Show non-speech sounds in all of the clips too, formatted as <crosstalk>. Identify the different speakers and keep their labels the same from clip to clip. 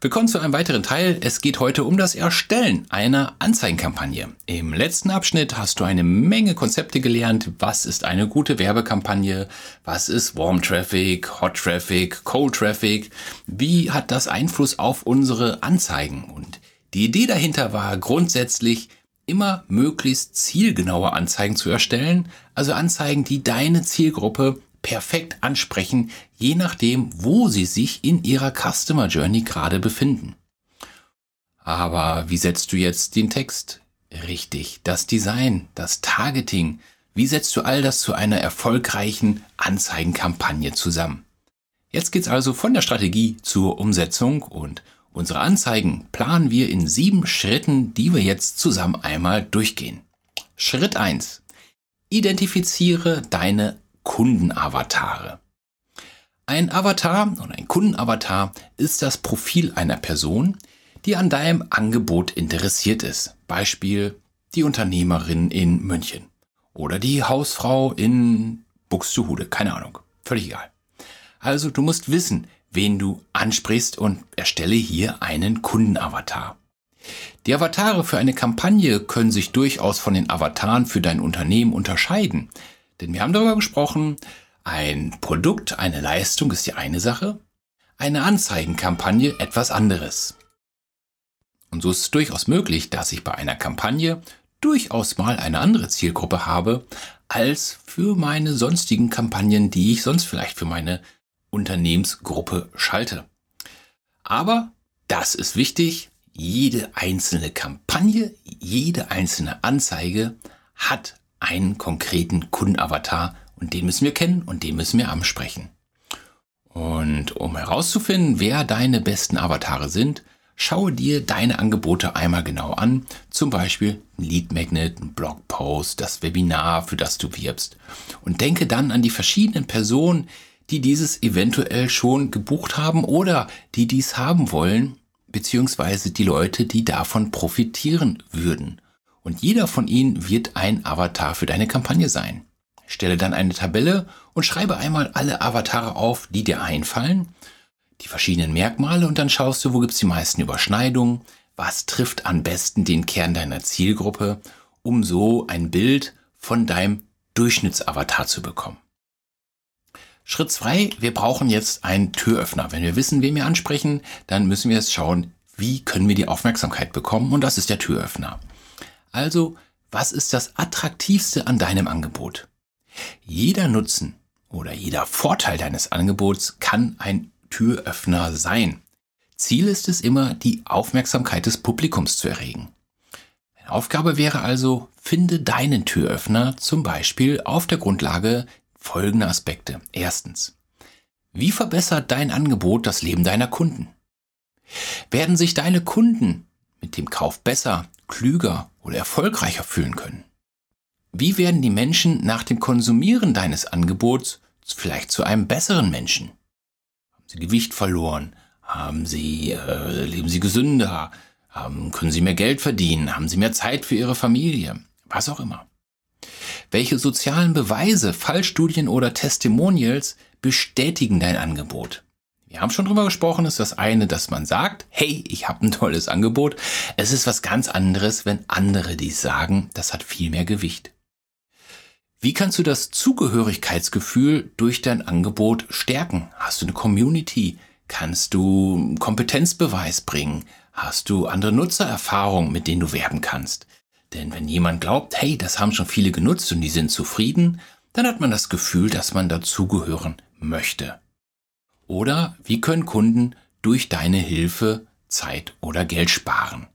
Speaker 1: Willkommen zu einem weiteren Teil. Es geht heute um das Erstellen einer Anzeigenkampagne. Im letzten Abschnitt hast du eine Menge Konzepte gelernt. Was ist eine gute Werbekampagne? Was ist Warm Traffic, Hot Traffic, Cold Traffic? Wie hat das Einfluss auf unsere Anzeigen? Und die Idee dahinter war grundsätzlich, immer möglichst zielgenaue Anzeigen zu erstellen, also Anzeigen, die deine Zielgruppe perfekt ansprechen, je nachdem, wo sie sich in ihrer Customer Journey gerade befinden. Aber wie setzt du jetzt den Text? Richtig, das Design, das Targeting. Wie setzt du all das zu einer erfolgreichen Anzeigenkampagne zusammen? Jetzt geht's also von der Strategie zur Umsetzung und unsere Anzeigen planen wir in sieben Schritten, die wir jetzt zusammen einmal durchgehen. Schritt eins: Identifiziere deine Kundenavatare. Ein Avatar oder ein Kundenavatar ist das Profil einer Person, die an deinem Angebot interessiert ist. Beispiel die Unternehmerin in München oder die Hausfrau in Buxtehude, keine Ahnung, völlig egal. Also du musst wissen, wen du ansprichst und erstelle hier einen Kundenavatar. Die Avatare für eine Kampagne können sich durchaus von den Avataren für dein Unternehmen unterscheiden. Denn wir haben darüber gesprochen, ein Produkt, eine Leistung ist die eine Sache, eine Anzeigenkampagne etwas anderes. Und so ist es durchaus möglich, dass ich bei einer Kampagne durchaus mal eine andere Zielgruppe habe, als für meine sonstigen Kampagnen, die ich sonst vielleicht für meine Unternehmensgruppe schalte. Aber das ist wichtig, jede einzelne Kampagne, jede einzelne Anzeige hat einen konkreten Kundenavatar und den müssen wir kennen und den müssen wir ansprechen. Und um herauszufinden, wer deine besten Avatare sind, schaue dir deine Angebote einmal genau an. Zum Beispiel ein Lead Magnet, ein Blogpost, das Webinar, für das du wirbst. Und denke dann an die verschiedenen Personen, die dieses eventuell schon gebucht haben oder die dies haben wollen, beziehungsweise die Leute, die davon profitieren würden. Und jeder von ihnen wird ein Avatar für deine Kampagne sein. Stelle dann eine Tabelle und schreibe einmal alle Avatare auf, die dir einfallen, die verschiedenen Merkmale und dann schaust du, wo gibt's die meisten Überschneidungen, was trifft am besten den Kern deiner Zielgruppe, um so ein Bild von deinem Durchschnittsavatar zu bekommen. Schritt zwei: wir brauchen jetzt einen Türöffner. Wenn wir wissen, wen wir ansprechen, dann müssen wir jetzt schauen, wie können wir die Aufmerksamkeit bekommen und das ist der Türöffner. Also, was ist das Attraktivste an deinem Angebot? Jeder Nutzen oder jeder Vorteil deines Angebots kann ein Türöffner sein. Ziel ist es immer, die Aufmerksamkeit des Publikums zu erregen. Eine Aufgabe wäre also, finde deinen Türöffner zum Beispiel auf der Grundlage folgender Aspekte. Erstens, wie verbessert dein Angebot das Leben deiner Kunden? Werden sich deine Kunden mit dem Kauf besser, klüger oder erfolgreicher fühlen können? Wie werden die Menschen nach dem Konsumieren deines Angebots vielleicht zu einem besseren Menschen? Haben sie Gewicht verloren? Haben sie, äh, leben sie gesünder? Haben, können sie mehr Geld verdienen? Haben sie mehr Zeit für ihre Familie? Was auch immer. Welche sozialen Beweise, Fallstudien oder Testimonials bestätigen dein Angebot? Wir haben schon drüber gesprochen, ist das eine, dass man sagt, hey, ich habe ein tolles Angebot. Es ist was ganz anderes, wenn andere dies sagen. Das hat viel mehr Gewicht. Wie kannst du das Zugehörigkeitsgefühl durch dein Angebot stärken? Hast du eine Community? Kannst du Kompetenzbeweis bringen? Hast du andere Nutzererfahrungen, mit denen du werben kannst? Denn wenn jemand glaubt, hey, das haben schon viele genutzt und die sind zufrieden, dann hat man das Gefühl, dass man dazugehören möchte. Oder wie können Kunden durch deine Hilfe Zeit oder Geld sparen?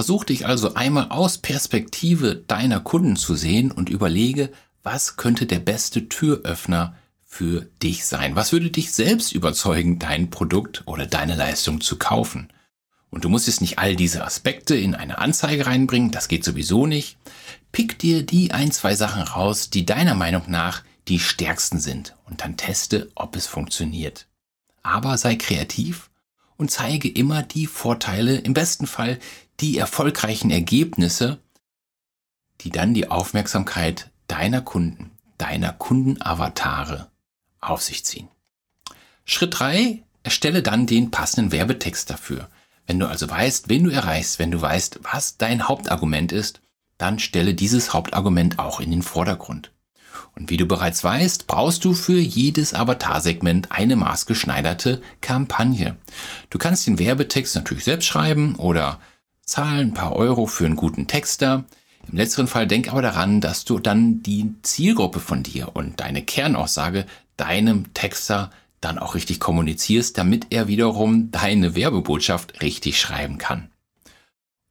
Speaker 1: Versuch dich also einmal aus Perspektive deiner Kunden zu sehen und überlege, was könnte der beste Türöffner für dich sein? Was würde dich selbst überzeugen, dein Produkt oder deine Leistung zu kaufen? Und du musst jetzt nicht all diese Aspekte in eine Anzeige reinbringen, das geht sowieso nicht. Pick dir die ein, zwei Sachen raus, die deiner Meinung nach die stärksten sind und dann teste, ob es funktioniert. Aber sei kreativ und zeige immer die Vorteile, im besten Fall die erfolgreichen Ergebnisse, die dann die Aufmerksamkeit deiner Kunden, deiner Kundenavatare auf sich ziehen. Schritt drei: Erstelle dann den passenden Werbetext dafür. Wenn du also weißt, wen du erreichst, wenn du weißt, was dein Hauptargument ist, dann stelle dieses Hauptargument auch in den Vordergrund. Und wie du bereits weißt, brauchst du für jedes Avatarsegment eine maßgeschneiderte Kampagne. Du kannst den Werbetext natürlich selbst schreiben oder zahlen ein paar Euro für einen guten Texter. Im letzteren Fall denk aber daran, dass du dann die Zielgruppe von dir und deine Kernaussage deinem Texter dann auch richtig kommunizierst, damit er wiederum deine Werbebotschaft richtig schreiben kann.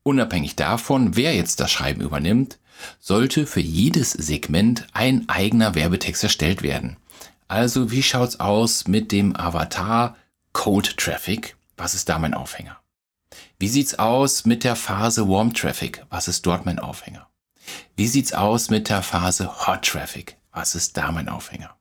Speaker 1: Unabhängig davon, wer jetzt das Schreiben übernimmt, sollte für jedes Segment ein eigener Werbetext erstellt werden. Also wie schaut's aus mit dem Avatar Cold Traffic? Was ist da mein Aufhänger? Wie sieht's aus mit der Phase Warm Traffic? Was ist dort mein Aufhänger? Wie sieht's aus mit der Phase Hot Traffic? Was ist da mein Aufhänger?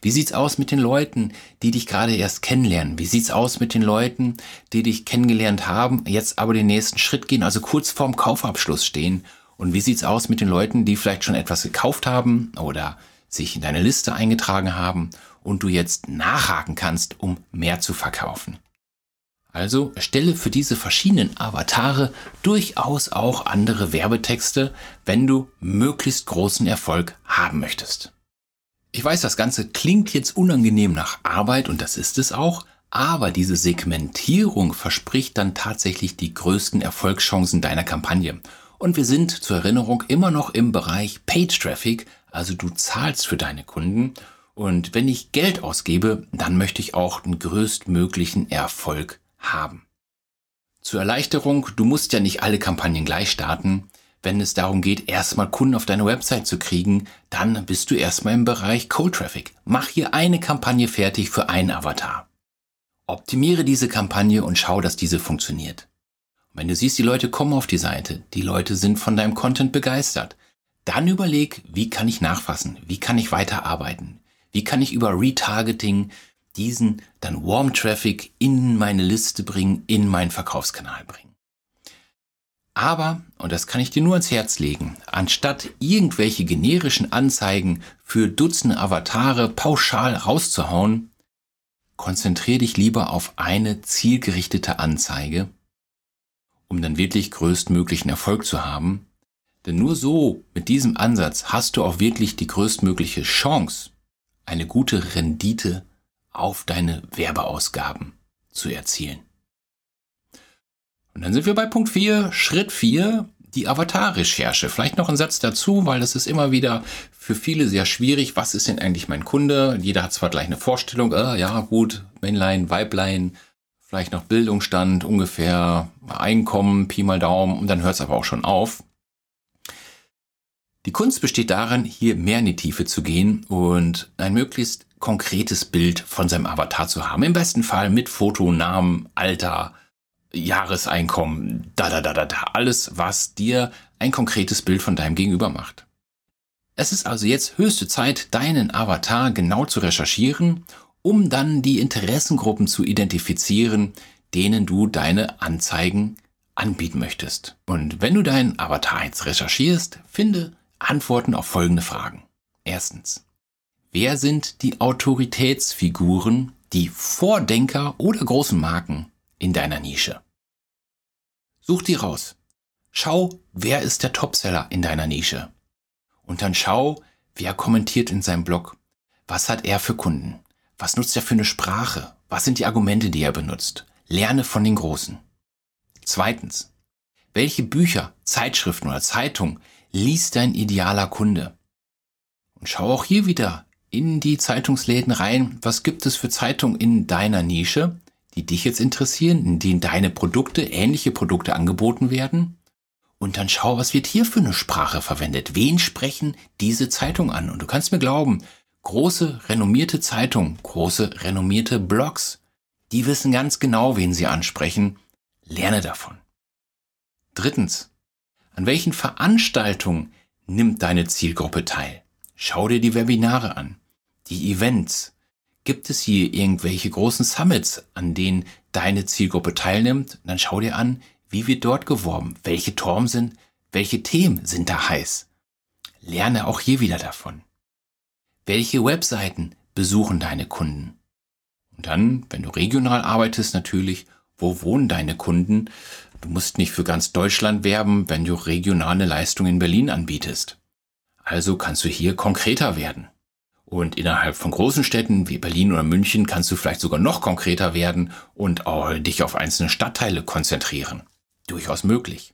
Speaker 1: Wie sieht's aus mit den Leuten, die dich gerade erst kennenlernen? Wie sieht's aus mit den Leuten, die dich kennengelernt haben, jetzt aber den nächsten Schritt gehen, also kurz vorm Kaufabschluss stehen? Und wie sieht's aus mit den Leuten, die vielleicht schon etwas gekauft haben oder sich in deine Liste eingetragen haben und du jetzt nachhaken kannst, um mehr zu verkaufen? Also stelle für diese verschiedenen Avatare durchaus auch andere Werbetexte, wenn du möglichst großen Erfolg haben möchtest. Ich weiß, das Ganze klingt jetzt unangenehm nach Arbeit und das ist es auch, aber diese Segmentierung verspricht dann tatsächlich die größten Erfolgschancen deiner Kampagne. Und wir sind zur Erinnerung immer noch im Bereich Page Traffic, also du zahlst für deine Kunden. Und wenn ich Geld ausgebe, dann möchte ich auch den größtmöglichen Erfolg haben. Zur Erleichterung, du musst ja nicht alle Kampagnen gleich starten wenn es darum geht, erstmal Kunden auf deine Website zu kriegen, dann bist du erstmal im Bereich Cold Traffic. Mach hier eine Kampagne fertig für einen Avatar. Optimiere diese Kampagne und schau, dass diese funktioniert. Und wenn du siehst, die Leute kommen auf die Seite, die Leute sind von deinem Content begeistert, dann überleg, wie kann ich nachfassen? Wie kann ich weiterarbeiten? Wie kann ich über Retargeting diesen dann Warm Traffic in meine Liste bringen, in meinen Verkaufskanal bringen? Aber, und das kann ich dir nur ans Herz legen, anstatt irgendwelche generischen Anzeigen für Dutzende Avatare pauschal rauszuhauen, konzentriere dich lieber auf eine zielgerichtete Anzeige, um dann wirklich größtmöglichen Erfolg zu haben. Denn nur so, mit diesem Ansatz, hast du auch wirklich die größtmögliche Chance, eine gute Rendite auf deine Werbeausgaben zu erzielen. Und dann sind wir bei Punkt 4, Schritt 4, die Avatar-Recherche. Vielleicht noch ein Satz dazu, weil das ist immer wieder für viele sehr schwierig. Was ist denn eigentlich mein Kunde? Jeder hat zwar gleich eine Vorstellung, äh, ja gut, Männlein, Weiblein, vielleicht noch Bildungsstand, ungefähr Einkommen, Pi mal Daumen und dann hört es aber auch schon auf. Die Kunst besteht darin, hier mehr in die Tiefe zu gehen und ein möglichst konkretes Bild von seinem Avatar zu haben. Im besten Fall mit Foto, Namen, Alter, Jahreseinkommen, da, da, da, da, da, alles, was dir ein konkretes Bild von deinem Gegenüber macht. Es ist also jetzt höchste Zeit, deinen Avatar genau zu recherchieren, um dann die Interessengruppen zu identifizieren, denen du deine Anzeigen anbieten möchtest. Und wenn du deinen Avatar jetzt recherchierst, finde Antworten auf folgende Fragen. Erstens. Wer sind die Autoritätsfiguren, die Vordenker oder großen Marken in deiner Nische. Such die raus. Schau, wer ist der Topseller in deiner Nische. Und dann schau, wer kommentiert in seinem Blog. Was hat er für Kunden? Was nutzt er für eine Sprache? Was sind die Argumente, die er benutzt? Lerne von den Großen. Zweitens. Welche Bücher, Zeitschriften oder Zeitungen liest dein idealer Kunde? Und schau auch hier wieder in die Zeitungsläden rein. Was gibt es für Zeitungen in deiner Nische? die dich jetzt interessieren, in denen deine Produkte, ähnliche Produkte angeboten werden. Und dann schau, was wird hier für eine Sprache verwendet? Wen sprechen diese Zeitungen an? Und du kannst mir glauben, große, renommierte Zeitungen, große, renommierte Blogs, die wissen ganz genau, wen sie ansprechen. Lerne davon. Drittens. An welchen Veranstaltungen nimmt deine Zielgruppe teil? Schau dir die Webinare an, die Events, Gibt es hier irgendwelche großen Summits, an denen deine Zielgruppe teilnimmt? Dann schau dir an, wie wird dort geworben, welche Torm sind, welche Themen sind da heiß. Lerne auch hier wieder davon. Welche Webseiten besuchen deine Kunden? Und dann, wenn du regional arbeitest, natürlich, wo wohnen deine Kunden? Du musst nicht für ganz Deutschland werben, wenn du regionale Leistungen in Berlin anbietest. Also kannst du hier konkreter werden. Und innerhalb von großen Städten wie Berlin oder München kannst du vielleicht sogar noch konkreter werden und auch dich auf einzelne Stadtteile konzentrieren. Durchaus möglich.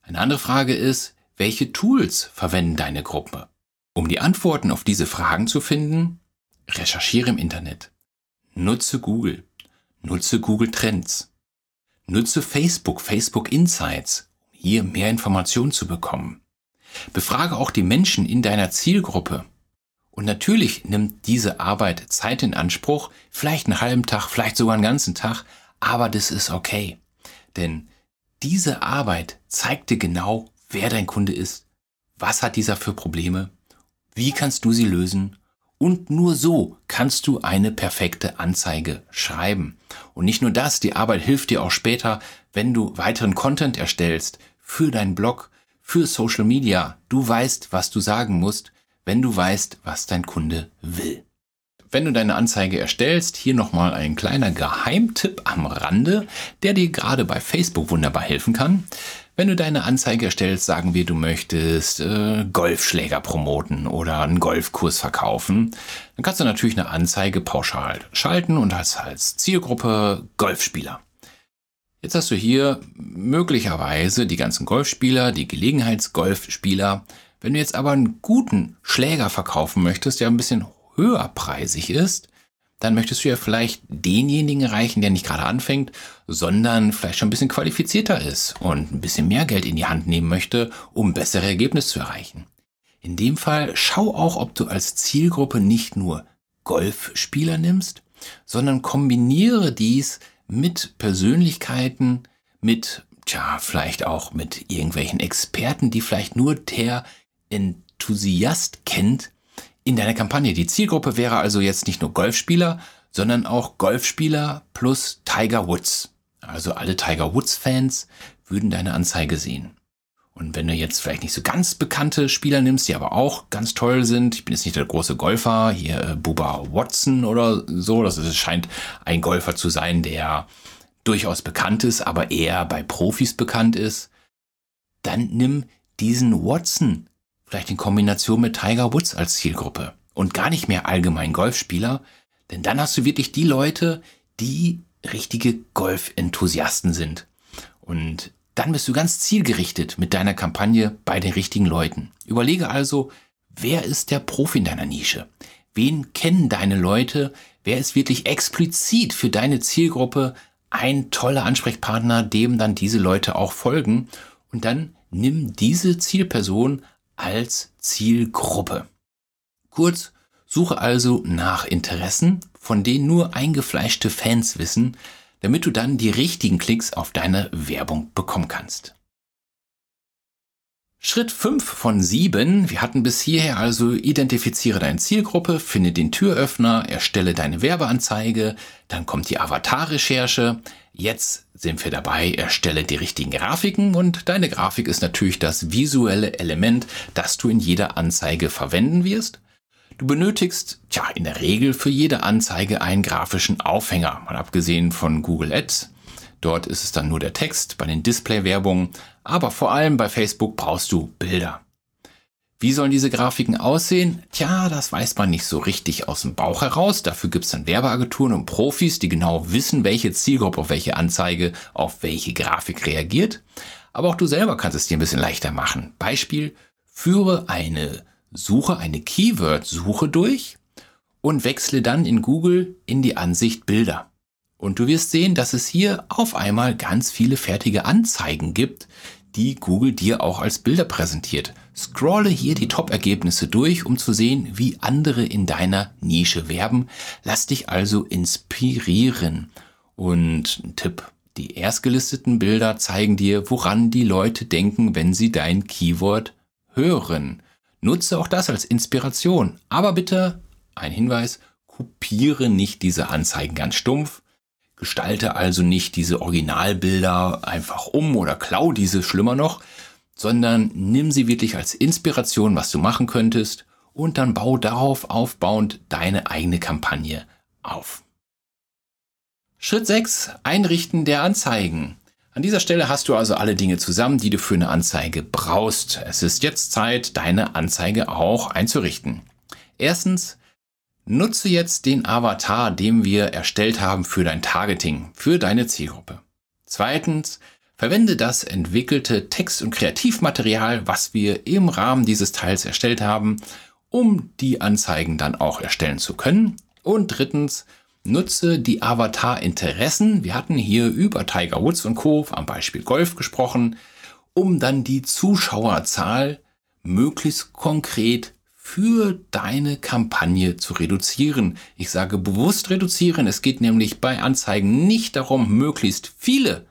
Speaker 1: Eine andere Frage ist, welche Tools verwenden deine Gruppe? Um die Antworten auf diese Fragen zu finden, recherchiere im Internet. Nutze Google. Nutze Google Trends. Nutze Facebook, Facebook Insights, um hier mehr Informationen zu bekommen. Befrage auch die Menschen in deiner Zielgruppe. Und natürlich nimmt diese Arbeit Zeit in Anspruch, vielleicht einen halben Tag, vielleicht sogar einen ganzen Tag, aber das ist okay. Denn diese Arbeit zeigt dir genau, wer dein Kunde ist, was hat dieser für Probleme, wie kannst du sie lösen und nur so kannst du eine perfekte Anzeige schreiben. Und nicht nur das, die Arbeit hilft dir auch später, wenn du weiteren Content erstellst für deinen Blog, für Social Media. Du weißt, was du sagen musst, wenn du weißt, was dein Kunde will. Wenn du deine Anzeige erstellst, hier nochmal ein kleiner Geheimtipp am Rande, der dir gerade bei Facebook wunderbar helfen kann. Wenn du deine Anzeige erstellst, sagen wir, du möchtest äh, Golfschläger promoten oder einen Golfkurs verkaufen, dann kannst du natürlich eine Anzeige pauschal schalten und hast als Zielgruppe Golfspieler. Jetzt hast du hier möglicherweise die ganzen Golfspieler, die Gelegenheitsgolfspieler. Wenn du jetzt aber einen guten Schläger verkaufen möchtest, der ein bisschen höherpreisig ist, dann möchtest du ja vielleicht denjenigen erreichen, der nicht gerade anfängt, sondern vielleicht schon ein bisschen qualifizierter ist und ein bisschen mehr Geld in die Hand nehmen möchte, um bessere Ergebnisse zu erreichen. In dem Fall schau auch, ob du als Zielgruppe nicht nur Golfspieler nimmst, sondern kombiniere dies mit Persönlichkeiten, mit, tja, vielleicht auch mit irgendwelchen Experten, die vielleicht nur der Enthusiast kennt, in deiner Kampagne. Die Zielgruppe wäre also jetzt nicht nur Golfspieler, sondern auch Golfspieler plus Tiger Woods. Also alle Tiger Woods-Fans würden deine Anzeige sehen. Und wenn du jetzt vielleicht nicht so ganz bekannte Spieler nimmst, die aber auch ganz toll sind, ich bin jetzt nicht der große Golfer, hier äh, Bubba Watson oder so, das ist, scheint ein Golfer zu sein, der durchaus bekannt ist, aber eher bei Profis bekannt ist, dann nimm diesen Watson vielleicht in Kombination mit Tiger Woods als Zielgruppe und gar nicht mehr allgemein Golfspieler, denn dann hast du wirklich die Leute, die richtige Golf-Enthusiasten sind. Und dann bist du ganz zielgerichtet mit deiner Kampagne bei den richtigen Leuten. Überlege also, wer ist der Profi in deiner Nische? Wen kennen deine Leute? Wer ist wirklich explizit für deine Zielgruppe ein toller Ansprechpartner, dem dann diese Leute auch folgen? Und dann nimm diese Zielperson als Zielgruppe. Kurz, suche also nach Interessen, von denen nur eingefleischte Fans wissen, damit du dann die richtigen Klicks auf deine Werbung bekommen kannst. Schritt 5 von 7. Wir hatten bis hierher also identifiziere deine Zielgruppe, finde den Türöffner, erstelle deine Werbeanzeige, dann kommt die Avatar-Recherche. Jetzt sind wir dabei, erstelle die richtigen Grafiken und deine Grafik ist natürlich das visuelle Element, das du in jeder Anzeige verwenden wirst. Du benötigst, tja, in der Regel für jede Anzeige einen grafischen Aufhänger, mal abgesehen von Google Ads. Dort ist es dann nur der Text bei den Display-Werbungen, aber vor allem bei Facebook brauchst du Bilder. Wie sollen diese Grafiken aussehen? Tja, das weiß man nicht so richtig aus dem Bauch heraus. Dafür gibt es dann Werbeagenturen und Profis, die genau wissen, welche Zielgruppe auf welche Anzeige, auf welche Grafik reagiert. Aber auch du selber kannst es dir ein bisschen leichter machen. Beispiel, führe eine Suche, eine Keyword-Suche durch und wechsle dann in Google in die Ansicht Bilder. Und du wirst sehen, dass es hier auf einmal ganz viele fertige Anzeigen gibt, die Google dir auch als Bilder präsentiert. Scrolle hier die Top-Ergebnisse durch, um zu sehen, wie andere in deiner Nische werben. Lass dich also inspirieren. Und ein Tipp, die erstgelisteten Bilder zeigen dir, woran die Leute denken, wenn sie dein Keyword hören. Nutze auch das als Inspiration. Aber bitte, ein Hinweis, kopiere nicht diese Anzeigen ganz stumpf. Gestalte also nicht diese Originalbilder einfach um oder klau diese schlimmer noch, sondern nimm sie wirklich als Inspiration, was du machen könntest und dann bau darauf aufbauend deine eigene Kampagne auf. Schritt 6. Einrichten der Anzeigen. An dieser Stelle hast du also alle Dinge zusammen, die du für eine Anzeige brauchst. Es ist jetzt Zeit, deine Anzeige auch einzurichten. Erstens, nutze jetzt den Avatar, den wir erstellt haben für dein Targeting, für deine Zielgruppe. Zweitens, verwende das entwickelte Text- und Kreativmaterial, was wir im Rahmen dieses Teils erstellt haben, um die Anzeigen dann auch erstellen zu können. Und drittens, Nutze die Avatar-Interessen. Wir hatten hier über Tiger Woods und Co. am Beispiel Golf gesprochen, um dann die Zuschauerzahl möglichst konkret für deine Kampagne zu reduzieren. Ich sage bewusst reduzieren. Es geht nämlich bei Anzeigen nicht darum, möglichst viele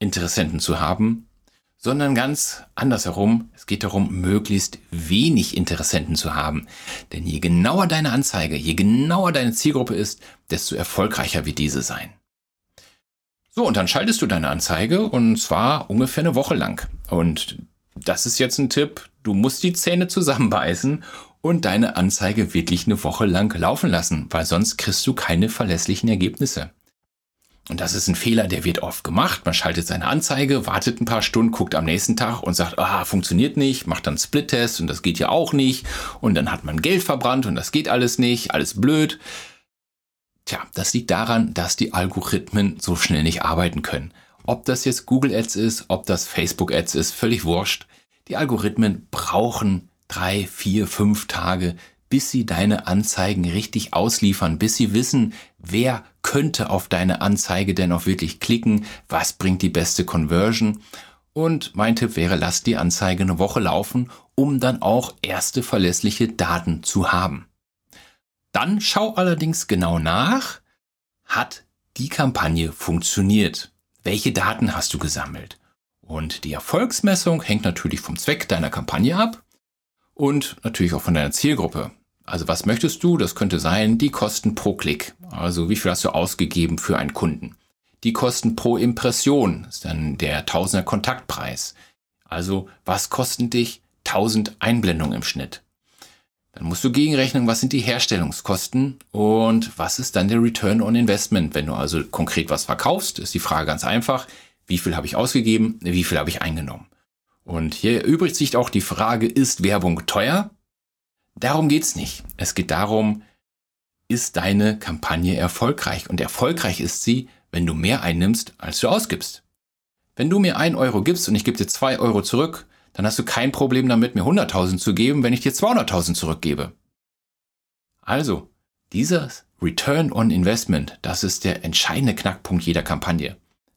Speaker 1: Interessenten zu haben, sondern ganz andersherum. Es geht darum, möglichst wenig Interessenten zu haben. Denn je genauer deine Anzeige, je genauer deine Zielgruppe ist, desto erfolgreicher wird diese sein. So, und dann schaltest du deine Anzeige und zwar ungefähr eine Woche lang. Und das ist jetzt ein Tipp. Du musst die Zähne zusammenbeißen und deine Anzeige wirklich eine Woche lang laufen lassen, weil sonst kriegst du keine verlässlichen Ergebnisse. Und das ist ein Fehler, der wird oft gemacht. Man schaltet seine Anzeige, wartet ein paar Stunden, guckt am nächsten Tag und sagt, ah, funktioniert nicht, macht dann Split-Test und das geht ja auch nicht. Und dann hat man Geld verbrannt und das geht alles nicht, alles blöd. Tja, das liegt daran, dass die Algorithmen so schnell nicht arbeiten können. Ob das jetzt Google Ads ist, ob das Facebook Ads ist, völlig wurscht. Die Algorithmen brauchen drei, vier, fünf Tage, bis sie deine Anzeigen richtig ausliefern, bis sie wissen, wer könnte auf deine Anzeige denn auch wirklich klicken, was bringt die beste Conversion. Und mein Tipp wäre, lass die Anzeige eine Woche laufen, um dann auch erste verlässliche Daten zu haben. Dann schau allerdings genau nach, hat die Kampagne funktioniert? Welche Daten hast du gesammelt? Und die Erfolgsmessung hängt natürlich vom Zweck deiner Kampagne ab und natürlich auch von deiner Zielgruppe. Also was möchtest du? Das könnte sein, die Kosten pro Klick. Also wie viel hast du ausgegeben für einen Kunden? Die Kosten pro Impression ist dann der Tausender Kontaktpreis. Also was kosten dich 1000 Einblendungen im Schnitt? Dann musst du gegenrechnen, was sind die Herstellungskosten und was ist dann der Return on Investment. Wenn du also konkret was verkaufst, ist die Frage ganz einfach, wie viel habe ich ausgegeben, wie viel habe ich eingenommen. Und hier erübrigt sich auch die Frage, ist Werbung teuer? Darum geht's nicht. Es geht darum, ist deine Kampagne erfolgreich? Und erfolgreich ist sie, wenn du mehr einnimmst, als du ausgibst. Wenn du mir ein Euro gibst und ich gebe dir zwei Euro zurück, dann hast du kein Problem damit, mir 100.000 zu geben, wenn ich dir 200.000 zurückgebe. Also, dieses Return on Investment, das ist der entscheidende Knackpunkt jeder Kampagne.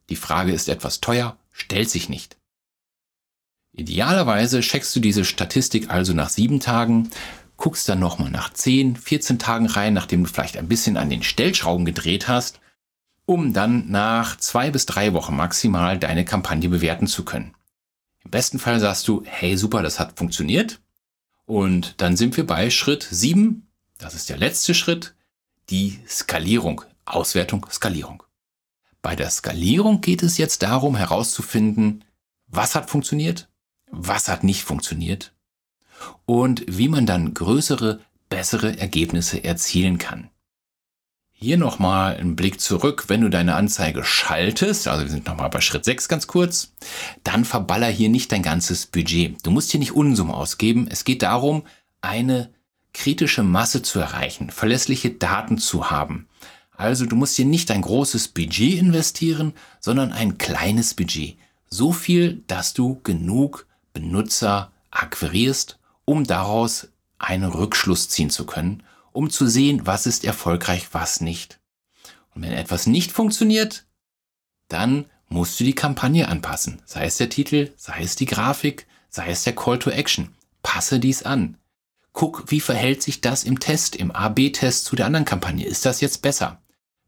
Speaker 1: Die Frage ist etwas teuer, stellt sich nicht. Idealerweise checkst du diese Statistik also nach sieben Tagen, guckst dann nochmal nach 10, 14 Tagen rein, nachdem du vielleicht ein bisschen an den Stellschrauben gedreht hast, um dann nach zwei bis drei Wochen maximal deine Kampagne bewerten zu können. Im besten Fall sagst du, hey super, das hat funktioniert. Und dann sind wir bei Schritt 7, das ist der letzte Schritt, die Skalierung, Auswertung, Skalierung. Bei der Skalierung geht es jetzt darum herauszufinden, was hat funktioniert, was hat nicht funktioniert und wie man dann größere, bessere Ergebnisse erzielen kann. Hier nochmal ein Blick zurück, wenn du deine Anzeige schaltest, also wir sind nochmal bei Schritt 6 ganz kurz, dann verballer hier nicht dein ganzes Budget. Du musst hier nicht Unsummen ausgeben. Es geht darum, eine kritische Masse zu erreichen, verlässliche Daten zu haben. Also du musst hier nicht ein großes Budget investieren, sondern ein kleines Budget. So viel, dass du genug Benutzer akquirierst um daraus einen Rückschluss ziehen zu können, um zu sehen, was ist erfolgreich, was nicht. Und wenn etwas nicht funktioniert, dann musst du die Kampagne anpassen. Sei es der Titel, sei es die Grafik, sei es der Call to Action. Passe dies an. Guck, wie verhält sich das im Test, im AB-Test zu der anderen Kampagne. Ist das jetzt besser?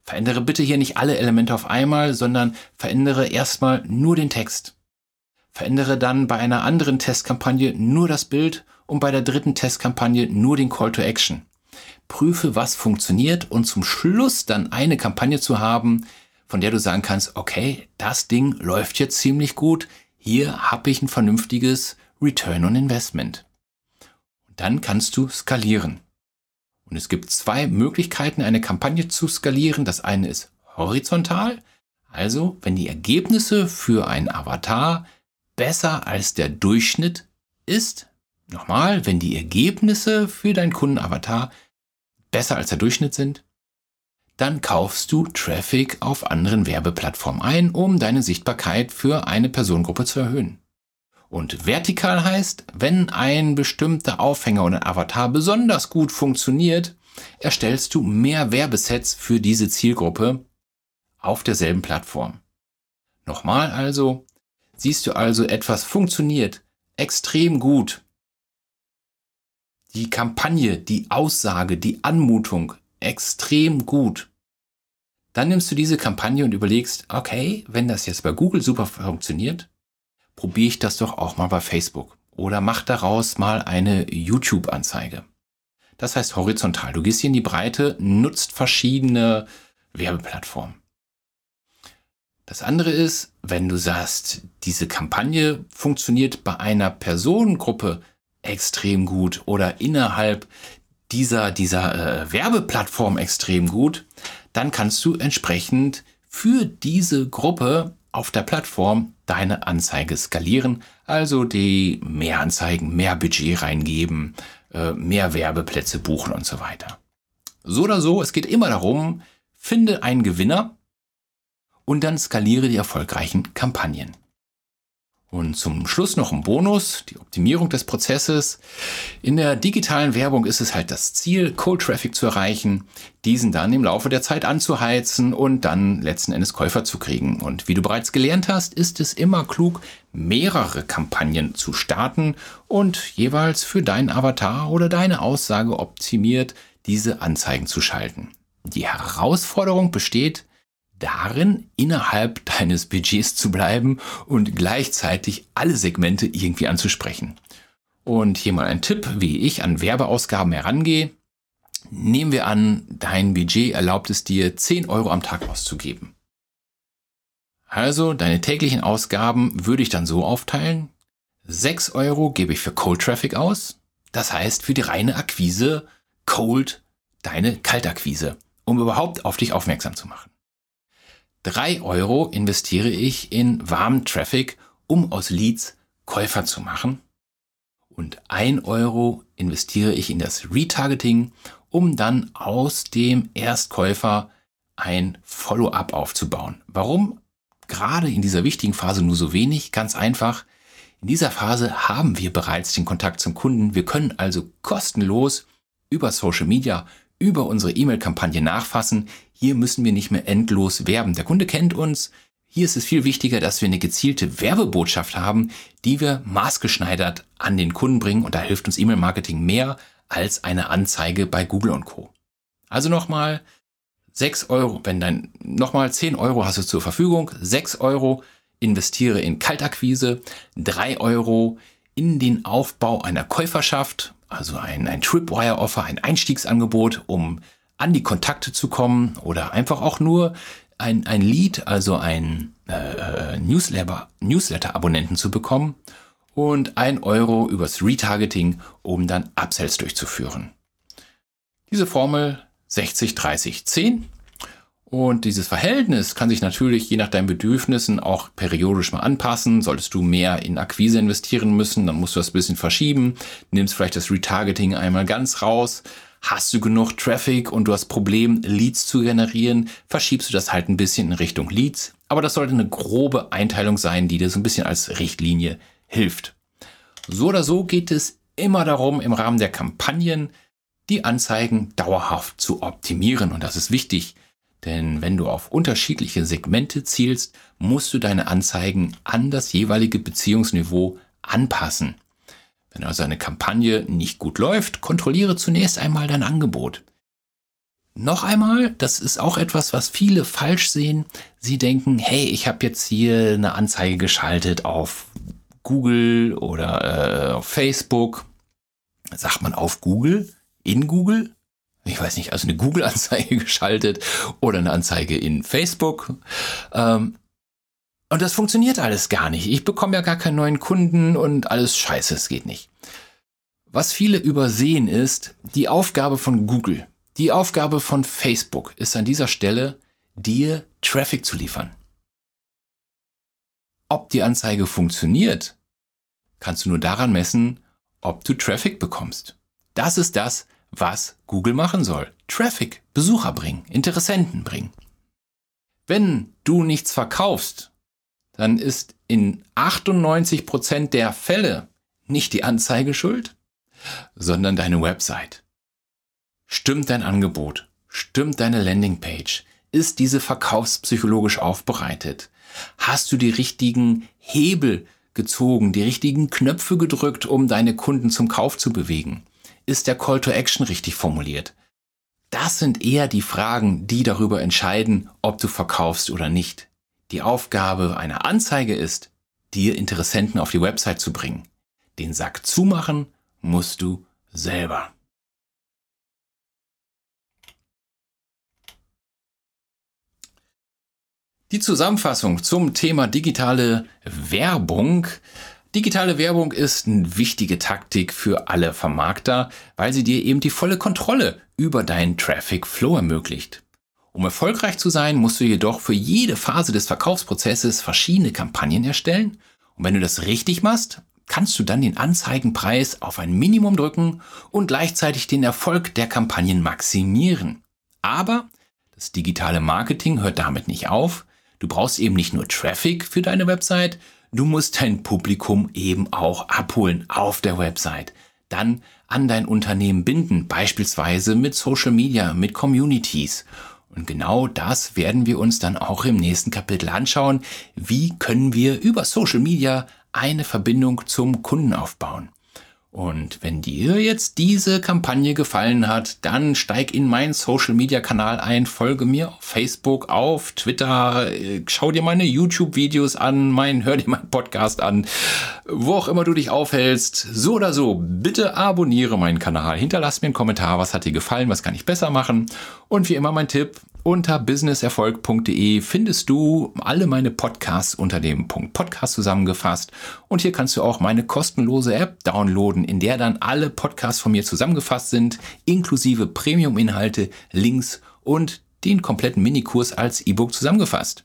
Speaker 1: Verändere bitte hier nicht alle Elemente auf einmal, sondern verändere erstmal nur den Text. Verändere dann bei einer anderen Testkampagne nur das Bild und bei der dritten Testkampagne nur den Call to Action. Prüfe, was funktioniert und zum Schluss dann eine Kampagne zu haben, von der du sagen kannst, okay, das Ding läuft jetzt ziemlich gut, hier habe ich ein vernünftiges Return on Investment. Und dann kannst du skalieren. Und es gibt zwei Möglichkeiten, eine Kampagne zu skalieren. Das eine ist Horizontal, also wenn die Ergebnisse für einen Avatar besser als der Durchschnitt ist. Nochmal, wenn die Ergebnisse für deinen Kundenavatar besser als der Durchschnitt sind, dann kaufst du Traffic auf anderen Werbeplattformen ein, um deine Sichtbarkeit für eine Personengruppe zu erhöhen. Und vertikal heißt, wenn ein bestimmter Aufhänger oder Avatar besonders gut funktioniert, erstellst du mehr Werbesets für diese Zielgruppe auf derselben Plattform. Nochmal also, siehst du also etwas funktioniert extrem gut. Die Kampagne, die Aussage, die Anmutung extrem gut. Dann nimmst du diese Kampagne und überlegst, okay, wenn das jetzt bei Google super funktioniert, probiere ich das doch auch mal bei Facebook. Oder mach daraus mal eine YouTube-Anzeige. Das heißt horizontal. Du gehst hier in die Breite, nutzt verschiedene Werbeplattformen. Das andere ist, wenn du sagst, diese Kampagne funktioniert bei einer Personengruppe extrem gut oder innerhalb dieser, dieser äh, Werbeplattform extrem gut, dann kannst du entsprechend für diese Gruppe auf der Plattform deine Anzeige skalieren, also die mehr Anzeigen, mehr Budget reingeben, äh, mehr Werbeplätze buchen und so weiter. So oder so, es geht immer darum, finde einen Gewinner und dann skaliere die erfolgreichen Kampagnen. Und zum Schluss noch ein Bonus, die Optimierung des Prozesses. In der digitalen Werbung ist es halt das Ziel, Cold Traffic zu erreichen, diesen dann im Laufe der Zeit anzuheizen und dann letzten Endes Käufer zu kriegen. Und wie du bereits gelernt hast, ist es immer klug, mehrere Kampagnen zu starten und jeweils für deinen Avatar oder deine Aussage optimiert diese Anzeigen zu schalten. Die Herausforderung besteht darin, innerhalb deines Budgets zu bleiben und gleichzeitig alle Segmente irgendwie anzusprechen. Und hier mal ein Tipp, wie ich an Werbeausgaben herangehe. Nehmen wir an, dein Budget erlaubt es dir, 10 Euro am Tag auszugeben. Also deine täglichen Ausgaben würde ich dann so aufteilen. 6 Euro gebe ich für Cold Traffic aus. Das heißt für die reine Akquise Cold, deine Kaltakquise, um überhaupt auf dich aufmerksam zu machen. 3 Euro investiere ich in warmen Traffic, um aus Leads Käufer zu machen. Und 1 Euro investiere ich in das Retargeting, um dann aus dem Erstkäufer ein Follow-up aufzubauen. Warum gerade in dieser wichtigen Phase nur so wenig? Ganz einfach. In dieser Phase haben wir bereits den Kontakt zum Kunden. Wir können also kostenlos über Social Media, über unsere E-Mail-Kampagne nachfassen. Hier müssen wir nicht mehr endlos werben. Der Kunde kennt uns. Hier ist es viel wichtiger, dass wir eine gezielte Werbebotschaft haben, die wir maßgeschneidert an den Kunden bringen. Und da hilft uns E-Mail-Marketing mehr als eine Anzeige bei Google und Co. Also nochmal 6 Euro, wenn dann nochmal 10 Euro hast du zur Verfügung, 6 Euro investiere in Kaltakquise, 3 Euro in den Aufbau einer Käuferschaft, also ein, ein Tripwire-Offer, ein Einstiegsangebot, um an die Kontakte zu kommen oder einfach auch nur ein, ein Lead, also ein äh, Newsletter, Newsletter-Abonnenten zu bekommen und ein Euro übers Retargeting, um dann Upsells durchzuführen. Diese Formel 60, 30, 10 und dieses Verhältnis kann sich natürlich je nach deinen Bedürfnissen auch periodisch mal anpassen. Solltest du mehr in Akquise investieren müssen, dann musst du das ein bisschen verschieben. Nimmst vielleicht das Retargeting einmal ganz raus. Hast du genug Traffic und du hast Problem, Leads zu generieren, verschiebst du das halt ein bisschen in Richtung Leads. Aber das sollte eine grobe Einteilung sein, die dir so ein bisschen als Richtlinie hilft. So oder so geht es immer darum, im Rahmen der Kampagnen die Anzeigen dauerhaft zu optimieren. Und das ist wichtig. Denn wenn du auf unterschiedliche Segmente zielst, musst du deine Anzeigen an das jeweilige Beziehungsniveau anpassen. Wenn also eine Kampagne nicht gut läuft, kontrolliere zunächst einmal dein Angebot. Noch einmal, das ist auch etwas, was viele falsch sehen. Sie denken, hey, ich habe jetzt hier eine Anzeige geschaltet auf Google oder äh, auf Facebook. Sagt man auf Google? In Google? Ich weiß nicht, also eine Google-Anzeige <laughs> geschaltet oder eine Anzeige in Facebook. Ähm, und das funktioniert alles gar nicht. Ich bekomme ja gar keinen neuen Kunden und alles scheiße, es geht nicht. Was viele übersehen ist, die Aufgabe von Google, die Aufgabe von Facebook ist an dieser Stelle, dir Traffic zu liefern. Ob die Anzeige funktioniert, kannst du nur daran messen, ob du Traffic bekommst. Das ist das, was Google machen soll. Traffic, Besucher bringen, Interessenten bringen. Wenn du nichts verkaufst, dann ist in 98% der Fälle nicht die Anzeige schuld, sondern deine Website. Stimmt dein Angebot? Stimmt deine Landingpage? Ist diese verkaufspsychologisch aufbereitet? Hast du die richtigen Hebel gezogen, die richtigen Knöpfe gedrückt, um deine Kunden zum Kauf zu bewegen? Ist der Call to Action richtig formuliert? Das sind eher die Fragen, die darüber entscheiden, ob du verkaufst oder nicht. Die Aufgabe einer Anzeige ist, dir Interessenten auf die Website zu bringen. Den Sack zumachen musst du selber. Die Zusammenfassung zum Thema digitale Werbung. Digitale Werbung ist eine wichtige Taktik für alle Vermarkter, weil sie dir eben die volle Kontrolle über deinen Traffic Flow ermöglicht. Um erfolgreich zu sein, musst du jedoch für jede Phase des Verkaufsprozesses verschiedene Kampagnen erstellen. Und wenn du das richtig machst, kannst du dann den Anzeigenpreis auf ein Minimum drücken und gleichzeitig den Erfolg der Kampagnen maximieren. Aber das digitale Marketing hört damit nicht auf. Du brauchst eben nicht nur Traffic für deine Website, du musst dein Publikum eben auch abholen auf der Website. Dann an dein Unternehmen binden, beispielsweise mit Social Media, mit Communities. Und genau das werden wir uns dann auch im nächsten Kapitel anschauen. Wie können wir über Social Media eine Verbindung zum Kunden aufbauen? Und wenn dir jetzt diese Kampagne gefallen hat, dann steig in meinen Social Media Kanal ein, folge mir auf Facebook, auf Twitter, äh, schau dir meine YouTube Videos an, mein, hör dir meinen Podcast an, wo auch immer du dich aufhältst. So oder so, bitte abonniere meinen Kanal, hinterlass mir einen Kommentar, was hat dir gefallen, was kann ich besser machen. Und wie immer mein Tipp, unter businesserfolg.de findest du alle meine Podcasts unter dem Punkt Podcast zusammengefasst. Und hier kannst du auch meine kostenlose App downloaden, in der dann alle Podcasts von mir zusammengefasst sind, inklusive Premium-Inhalte, Links und den kompletten Minikurs als E-Book zusammengefasst.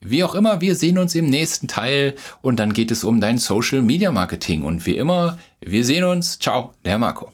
Speaker 1: Wie auch immer, wir sehen uns im nächsten Teil und dann geht es um dein Social Media Marketing. Und wie immer, wir sehen uns. Ciao, der Marco.